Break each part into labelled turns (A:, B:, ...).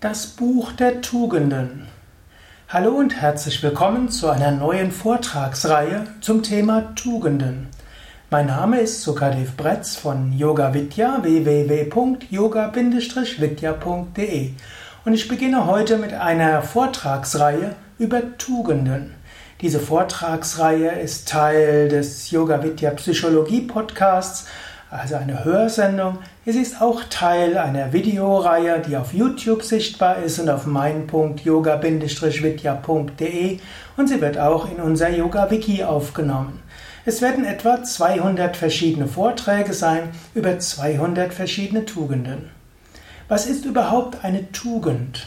A: Das Buch der Tugenden. Hallo und herzlich willkommen zu einer neuen Vortragsreihe zum Thema Tugenden. Mein Name ist Sukadev Bretz von Yoga Vidya www.yoga-vidya.de und ich beginne heute mit einer Vortragsreihe über Tugenden. Diese Vortragsreihe ist Teil des Yoga Vidya Psychologie Podcasts also eine Hörsendung. Es ist auch Teil einer Videoreihe, die auf YouTube sichtbar ist und auf mein.yoga-vidya.de und sie wird auch in unser Yoga Wiki aufgenommen. Es werden etwa 200 verschiedene Vorträge sein über 200 verschiedene Tugenden. Was ist überhaupt eine Tugend?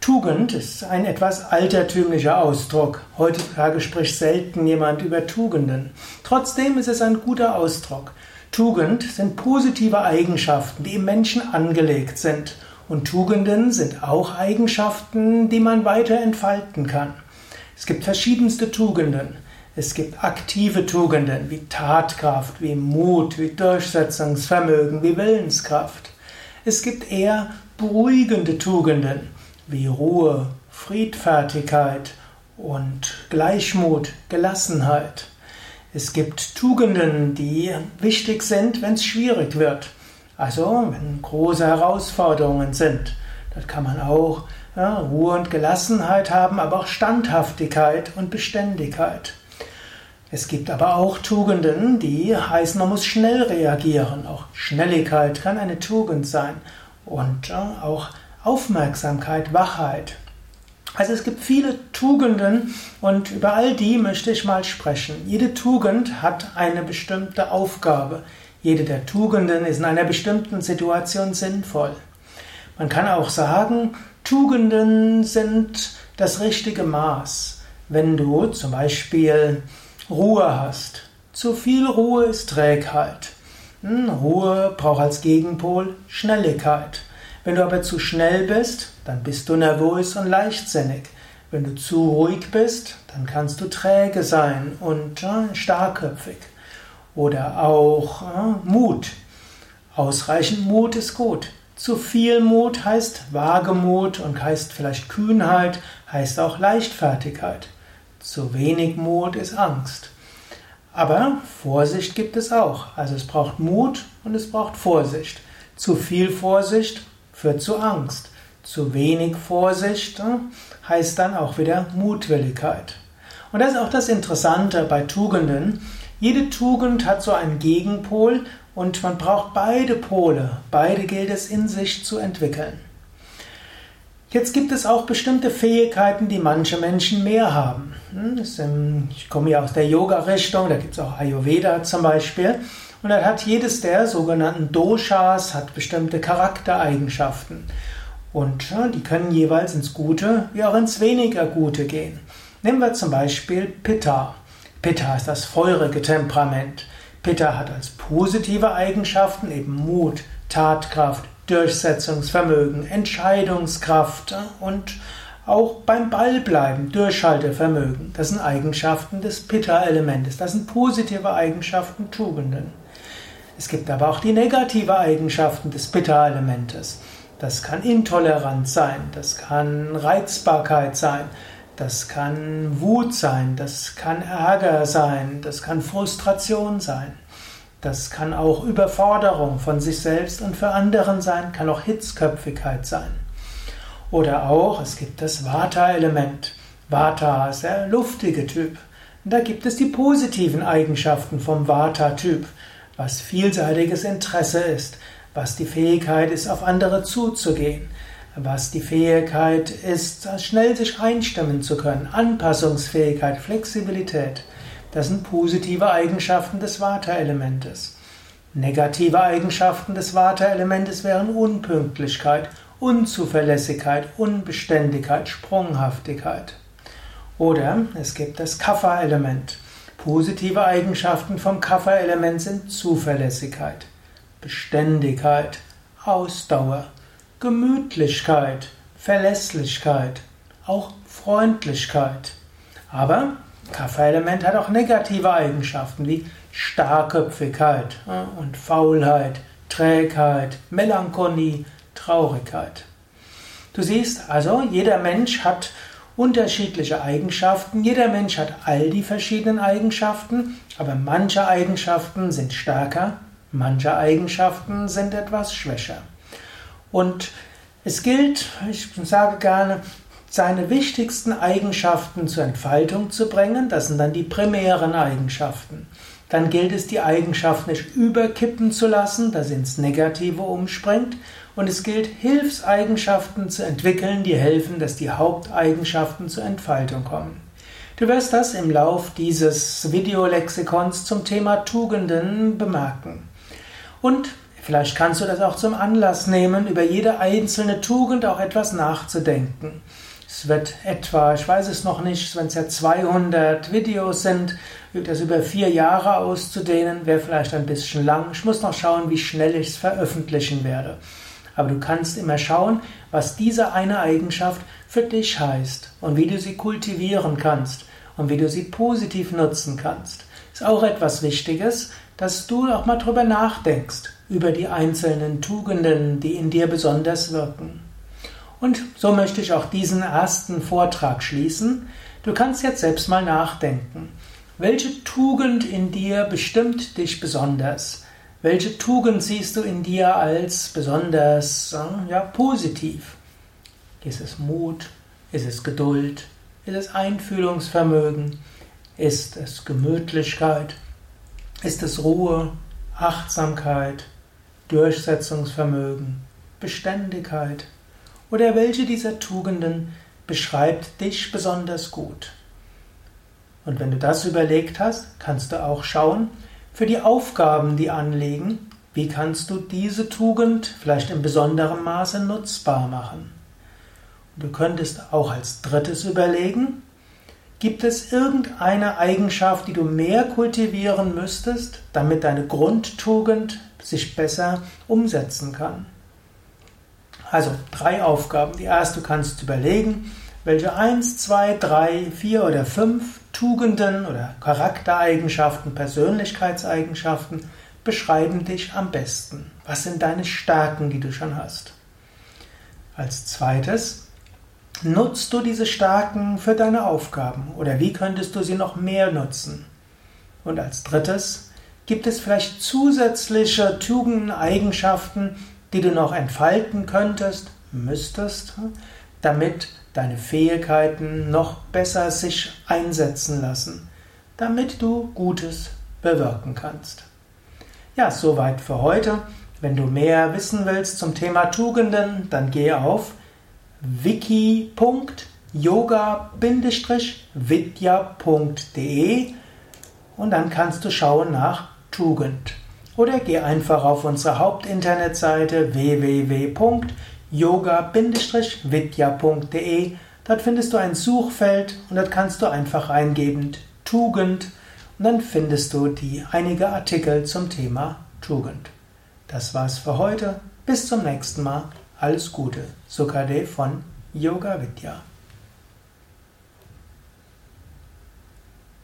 A: Tugend ist ein etwas altertümlicher Ausdruck. Heutzutage spricht selten jemand über Tugenden. Trotzdem ist es ein guter Ausdruck. Tugend sind positive Eigenschaften, die im Menschen angelegt sind. Und Tugenden sind auch Eigenschaften, die man weiter entfalten kann. Es gibt verschiedenste Tugenden. Es gibt aktive Tugenden wie Tatkraft, wie Mut, wie Durchsetzungsvermögen, wie Willenskraft. Es gibt eher beruhigende Tugenden wie Ruhe, Friedfertigkeit und Gleichmut, Gelassenheit. Es gibt Tugenden, die wichtig sind, wenn es schwierig wird. Also, wenn große Herausforderungen sind. Dort kann man auch ja, Ruhe und Gelassenheit haben, aber auch Standhaftigkeit und Beständigkeit. Es gibt aber auch Tugenden, die heißen, man muss schnell reagieren. Auch Schnelligkeit kann eine Tugend sein. Und ja, auch Aufmerksamkeit, Wachheit. Also es gibt viele Tugenden und über all die möchte ich mal sprechen. Jede Tugend hat eine bestimmte Aufgabe. Jede der Tugenden ist in einer bestimmten Situation sinnvoll. Man kann auch sagen, Tugenden sind das richtige Maß. Wenn du zum Beispiel Ruhe hast. Zu viel Ruhe ist Trägheit. Hm, Ruhe braucht als Gegenpol Schnelligkeit. Wenn du aber zu schnell bist, dann bist du nervös und leichtsinnig. Wenn du zu ruhig bist, dann kannst du träge sein und äh, starrköpfig. Oder auch äh, Mut. Ausreichend Mut ist gut. Zu viel Mut heißt Wagemut und heißt vielleicht Kühnheit, heißt auch Leichtfertigkeit. Zu wenig Mut ist Angst. Aber Vorsicht gibt es auch. Also es braucht Mut und es braucht Vorsicht. Zu viel Vorsicht führt zu Angst. Zu wenig Vorsicht hm, heißt dann auch wieder Mutwilligkeit. Und das ist auch das Interessante bei Tugenden. Jede Tugend hat so einen Gegenpol und man braucht beide Pole. Beide gilt es in sich zu entwickeln. Jetzt gibt es auch bestimmte Fähigkeiten, die manche Menschen mehr haben. Hm, ich komme ja aus der Yoga-Richtung, da gibt es auch Ayurveda zum Beispiel. Und dann hat jedes der sogenannten Doshas hat bestimmte Charaktereigenschaften. Und die können jeweils ins Gute wie auch ins weniger Gute gehen. Nehmen wir zum Beispiel Pitta. Pitta ist das feurige Temperament. Pitta hat als positive Eigenschaften eben Mut, Tatkraft, Durchsetzungsvermögen, Entscheidungskraft und auch beim Ball bleiben, Durchhaltevermögen. Das sind Eigenschaften des Pitta-Elementes. Das sind positive Eigenschaften, Tugenden. Es gibt aber auch die negative Eigenschaften des Pitta-Elementes. Das kann Intoleranz sein, das kann Reizbarkeit sein, das kann Wut sein, das kann Ärger sein, das kann Frustration sein. Das kann auch Überforderung von sich selbst und für anderen sein, kann auch Hitzköpfigkeit sein. Oder auch, es gibt das Vata-Element. Vata ist der luftige Typ. Und da gibt es die positiven Eigenschaften vom Vata-Typ was vielseitiges Interesse ist, was die Fähigkeit ist, auf andere zuzugehen, was die Fähigkeit ist, schnell sich einstimmen zu können, Anpassungsfähigkeit, Flexibilität. Das sind positive Eigenschaften des Vata-Elementes. Negative Eigenschaften des Vata-Elementes wären Unpünktlichkeit, Unzuverlässigkeit, Unbeständigkeit, Sprunghaftigkeit. Oder es gibt das Kapha-Element. Positive Eigenschaften vom Kapha-Element sind Zuverlässigkeit, Beständigkeit, Ausdauer, Gemütlichkeit, Verlässlichkeit, auch Freundlichkeit. Aber Kapha-Element hat auch negative Eigenschaften wie Starrköpfigkeit und Faulheit, Trägheit, Melancholie, Traurigkeit. Du siehst also, jeder Mensch hat unterschiedliche Eigenschaften, jeder Mensch hat all die verschiedenen Eigenschaften, aber manche Eigenschaften sind stärker, manche Eigenschaften sind etwas schwächer. Und es gilt, ich sage gerne, seine wichtigsten Eigenschaften zur Entfaltung zu bringen, das sind dann die primären Eigenschaften. Dann gilt es, die Eigenschaft nicht überkippen zu lassen, dass sie ins Negative umspringt. Und es gilt, Hilfseigenschaften zu entwickeln, die helfen, dass die Haupteigenschaften zur Entfaltung kommen. Du wirst das im Lauf dieses Videolexikons zum Thema Tugenden bemerken. Und vielleicht kannst du das auch zum Anlass nehmen, über jede einzelne Tugend auch etwas nachzudenken. Es wird etwa, ich weiß es noch nicht, wenn es ja 200 Videos sind, das über vier Jahre auszudehnen, wäre vielleicht ein bisschen lang. Ich muss noch schauen, wie schnell ich es veröffentlichen werde. Aber du kannst immer schauen, was diese eine Eigenschaft für dich heißt und wie du sie kultivieren kannst und wie du sie positiv nutzen kannst. Ist auch etwas Wichtiges, dass du auch mal drüber nachdenkst, über die einzelnen Tugenden, die in dir besonders wirken. Und so möchte ich auch diesen ersten Vortrag schließen. Du kannst jetzt selbst mal nachdenken. Welche Tugend in dir bestimmt dich besonders? Welche Tugend siehst du in dir als besonders ja, positiv? Ist es Mut? Ist es Geduld? Ist es Einfühlungsvermögen? Ist es Gemütlichkeit? Ist es Ruhe, Achtsamkeit, Durchsetzungsvermögen, Beständigkeit? Oder welche dieser Tugenden beschreibt dich besonders gut? Und wenn du das überlegt hast, kannst du auch schauen, für die Aufgaben, die anliegen, wie kannst du diese Tugend vielleicht in besonderem Maße nutzbar machen? Du könntest auch als drittes überlegen, gibt es irgendeine Eigenschaft, die du mehr kultivieren müsstest, damit deine Grundtugend sich besser umsetzen kann? Also drei Aufgaben. Die erste, du kannst überlegen, welche eins, zwei, drei, vier oder fünf Tugenden oder Charaktereigenschaften, Persönlichkeitseigenschaften beschreiben dich am besten. Was sind deine Stärken, die du schon hast? Als zweites, nutzt du diese Stärken für deine Aufgaben oder wie könntest du sie noch mehr nutzen? Und als drittes, gibt es vielleicht zusätzliche Tugenden, Eigenschaften, die du noch entfalten könntest, müsstest, damit deine Fähigkeiten noch besser sich einsetzen lassen, damit du Gutes bewirken kannst. Ja, soweit für heute. Wenn du mehr wissen willst zum Thema Tugenden, dann geh auf wiki.yoga-vidya.de und dann kannst du schauen nach Tugend. Oder geh einfach auf unsere Hauptinternetseite www.yoga-vidya.de. Dort findest du ein Suchfeld und dort kannst du einfach eingeben Tugend und dann findest du die einige Artikel zum Thema Tugend. Das war's für heute. Bis zum nächsten Mal. Alles Gute. Sukade von Yoga Vidya.